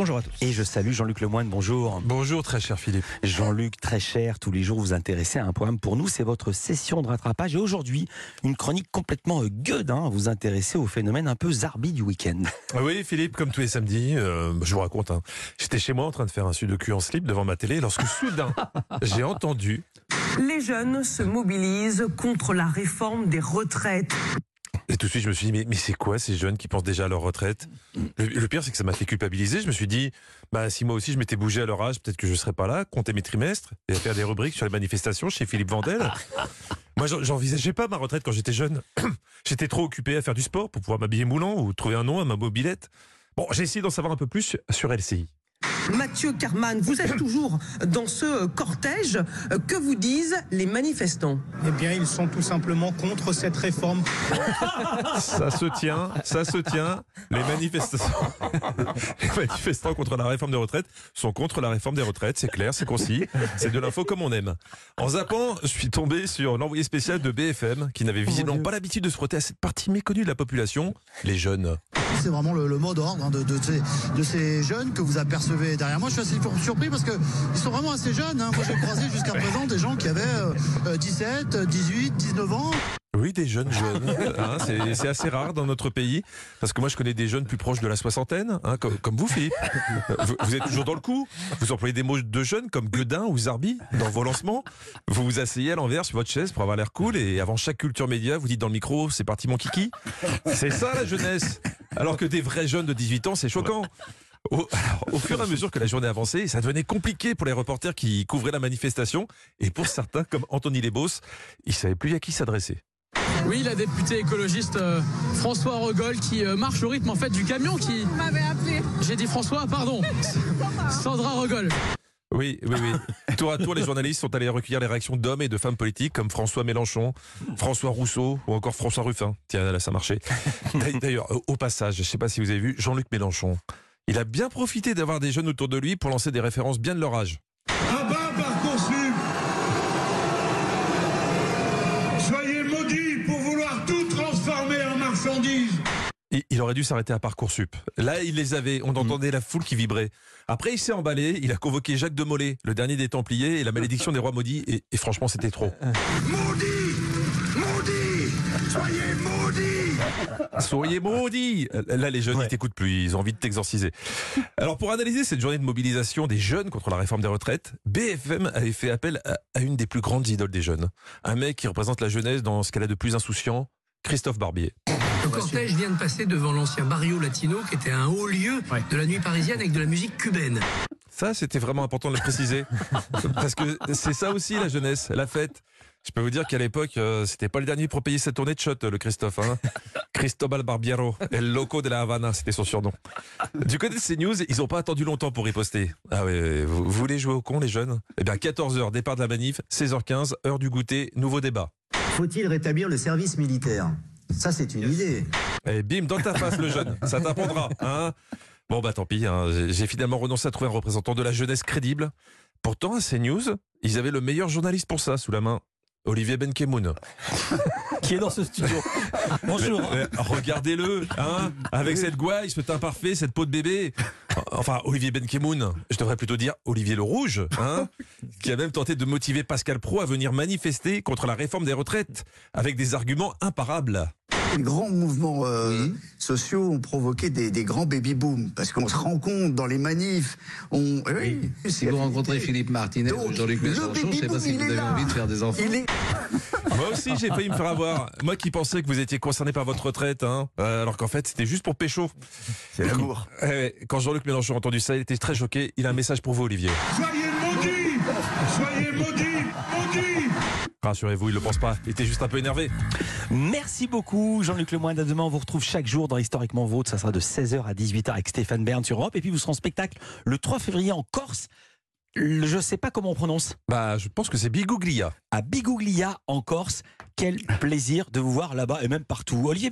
bonjour à tous. Et je salue Jean-Luc Lemoyne, bonjour. Bonjour très cher Philippe. Jean-Luc, très cher, tous les jours vous intéressez à un programme pour nous, c'est votre session de rattrapage. Et aujourd'hui, une chronique complètement gueule, hein, vous intéressez au phénomène un peu zarbi du week-end. Oui Philippe, comme tous les samedis, euh, je vous raconte, hein. j'étais chez moi en train de faire un sudoku en slip devant ma télé lorsque soudain j'ai entendu... Les jeunes se mobilisent contre la réforme des retraites. Et tout de suite, je me suis dit, mais, c'est quoi ces jeunes qui pensent déjà à leur retraite? Le, pire, c'est que ça m'a fait culpabiliser. Je me suis dit, bah, si moi aussi je m'étais bougé à leur âge, peut-être que je ne serais pas là, compter mes trimestres et faire des rubriques sur les manifestations chez Philippe Vandel. Moi, j'en- j'envisageais pas ma retraite quand j'étais jeune. J'étais trop occupé à faire du sport pour pouvoir m'habiller moulant ou trouver un nom à ma mobilette. Bon, j'ai essayé d'en savoir un peu plus sur LCI. Mathieu Carman, vous êtes toujours dans ce cortège. Que vous disent les manifestants? Eh bien, ils sont tout simplement contre cette réforme. Ça se tient, ça se tient. Les manifestants, les manifestants contre la réforme des retraites sont contre la réforme des retraites. C'est clair, c'est concis. C'est de l'info comme on aime. En zappant, je suis tombé sur l'envoyé spécial de BFM qui n'avait visiblement pas l'habitude de se frotter à cette partie méconnue de la population, les jeunes. C'est vraiment le, le mot d'ordre hein, de, de ces, de ces jeunes que vous apercevez derrière moi. Je suis assez surpris parce qu'ils sont vraiment assez jeunes. hein. Moi, j'ai croisé jusqu'à présent des gens qui avaient euh, euh, 17, 18, 19 ans. Oui, des jeunes jeunes. Hein, c'est c'est assez rare dans notre pays. Parce que moi, je connais des jeunes plus proches de la soixantaine, hein, comme, comme vous, Philippe. Vous, vous êtes toujours dans le coup. Vous employez des mots de jeunes comme Guedin ou Zarbi dans vos lancements. Vous vous asseyez à l'envers sur votre chaise pour avoir l'air cool et avant chaque culture média, vous dites dans le micro, c'est parti mon kiki. C'est ça la jeunesse. Alors que des vrais jeunes de 18 ans, c'est choquant. Au, alors, au fur et à mesure que la journée avançait, ça devenait compliqué pour les reporters qui couvraient la manifestation. Et pour certains, comme Anthony Lebos, ils savaient plus à qui s'adresser. Oui, la députée écologiste euh, François Regol qui euh, marche au rythme en fait du camion qui. Vous m'avez appelé. J'ai dit François, pardon. Sandra Regol. Oui, oui, oui. Tour à tour, les journalistes sont allés recueillir les réactions d'hommes et de femmes politiques comme François Mélenchon, François Rousseau ou encore François Ruffin. Tiens, là, ça marchait. D'ailleurs, au- au passage, je ne sais pas si vous avez vu, Jean-Luc Mélenchon. Il a bien profité d'avoir des jeunes autour de lui pour lancer des références bien de leur âge. Il aurait dû s'arrêter à Parcoursup. Là, il les avait, on entendait la foule qui vibrait. Après, il s'est emballé, il a convoqué Jacques de Molay, le dernier des Templiers, et la malédiction des rois maudits, et, et franchement, c'était trop. Maudits Maudits Soyez maudits Soyez maudits Là, les jeunes, ils t'écoutent plus, ils ont envie de t'exorciser. Alors, pour analyser cette journée de mobilisation des jeunes contre la réforme des retraites, BFM avait fait appel à, à une des plus grandes idoles des jeunes. Un mec qui représente la jeunesse dans ce qu'elle a de plus insouciant, Christophe Barbier. Le cortège vient de passer devant l'ancien Barrio Latino, qui était un haut lieu de la nuit parisienne avec de la musique cubaine. Ça, c'était vraiment important de le préciser. Parce que c'est ça aussi, la jeunesse, la fête. Je peux vous dire qu'à l'époque, euh, c'était pas le dernier pour payer sa tournée de shot, le Christophe. Hein. Cristobal Barbiero, El Loco de la Havana, c'était son surnom. Du côté de CNews, ils n'ont pas attendu longtemps pour riposter. Ah ouais, vous, vous voulez jouer au con, les jeunes? Eh bien, 14h, départ de la manif, 16h15, heure du goûter, nouveau débat. Faut-il rétablir le service militaire? Ça, c'est une idée. Et bim, dans ta face, le jeune. Ça t'apprendra. Hein bon, bah tant pis. hein. J'ai- finalement renoncé à trouver un représentant de la jeunesse crédible. Pourtant, à CNews, ils avaient le meilleur journaliste pour ça sous la main. Olivier Benkemoun. Qui est dans ce studio. Bonjour. Regardez-le, hein, avec cette gouaille, ce teint parfait, cette peau de bébé. Enfin, Olivier Benkemoun, je devrais plutôt dire Olivier le Rouge, hein, qui a même tenté de motiver Pascal Pro à venir manifester contre la réforme des retraites, avec des arguments imparables. Les grands mouvements euh, sociaux ont provoqué des, des grands baby-booms parce qu'on se rend compte dans les manifs. On, oui, Si vous rencontrez Philippe Martinez ou Jean-Luc Mélenchon, je ne sais pas si vous avez envie de faire des enfants. Il est Moi aussi, j'ai failli me faire avoir. Moi qui pensais que vous étiez concerné par votre retraite, hein, euh, alors qu'en fait, c'était juste pour pécho. C'est l'amour. Eh Quand Jean-Luc Mélenchon a entendu ça, il était très choqué. Il a un message pour vous, Olivier. Soyez maudits Soyez maudits Maudits Rassurez-vous, il le pense pas. Il était juste un peu énervé. Merci beaucoup, Jean-Luc Lemoyne. À demain, on vous retrouve chaque jour dans Historiquement Vôtre. Ça sera de 16h à 18h avec Stéphane Bern sur Europe. Et puis, vous serez en spectacle le 3 février en Corse. Je sais pas comment on prononce. Bah, je pense que c'est Bigouglia. À Bigouglia, en Corse. Quel plaisir de vous voir là-bas et même partout. Olivier